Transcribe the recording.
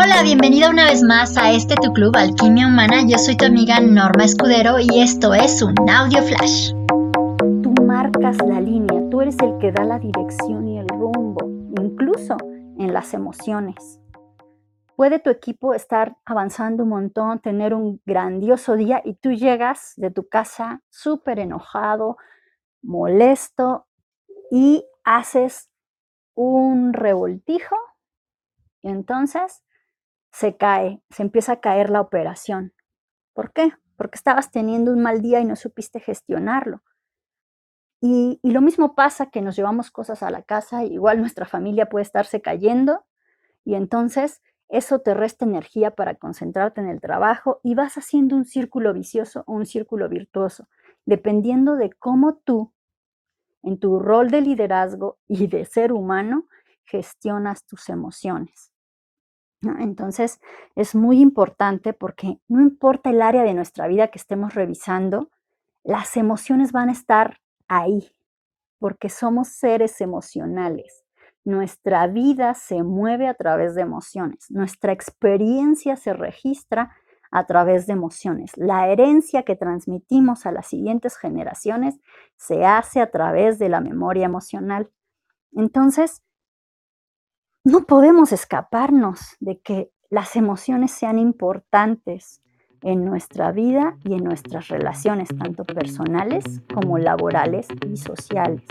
Hola, bienvenida una vez más a este tu club Alquimia Humana. Yo soy tu amiga Norma Escudero y esto es un audio flash. Tú marcas la línea, tú eres el que da la dirección y el rumbo, incluso en las emociones. Puede tu equipo estar avanzando un montón, tener un grandioso día y tú llegas de tu casa súper enojado, molesto y haces un revoltijo y entonces se cae, se empieza a caer la operación. ¿Por qué? Porque estabas teniendo un mal día y no supiste gestionarlo. Y, lo mismo pasa que nos llevamos cosas a la casa, igual nuestra familia puede estarse cayendo y entonces eso te resta energía para concentrarte en el trabajo y vas haciendo un círculo vicioso o un círculo virtuoso, dependiendo de cómo tú, en tu rol de liderazgo y de ser humano, gestionas tus emociones. Entonces, es muy importante porque no importa el área de nuestra vida que estemos revisando, las emociones van a estar ahí, porque somos seres emocionales. Nuestra vida se mueve a través de emociones, nuestra experiencia se registra a través de emociones. La herencia que transmitimos a las siguientes generaciones se hace a través de la memoria emocional. Entonces, no podemos escaparnos de que las emociones sean importantes en nuestra vida y en nuestras relaciones, tanto personales como laborales y sociales.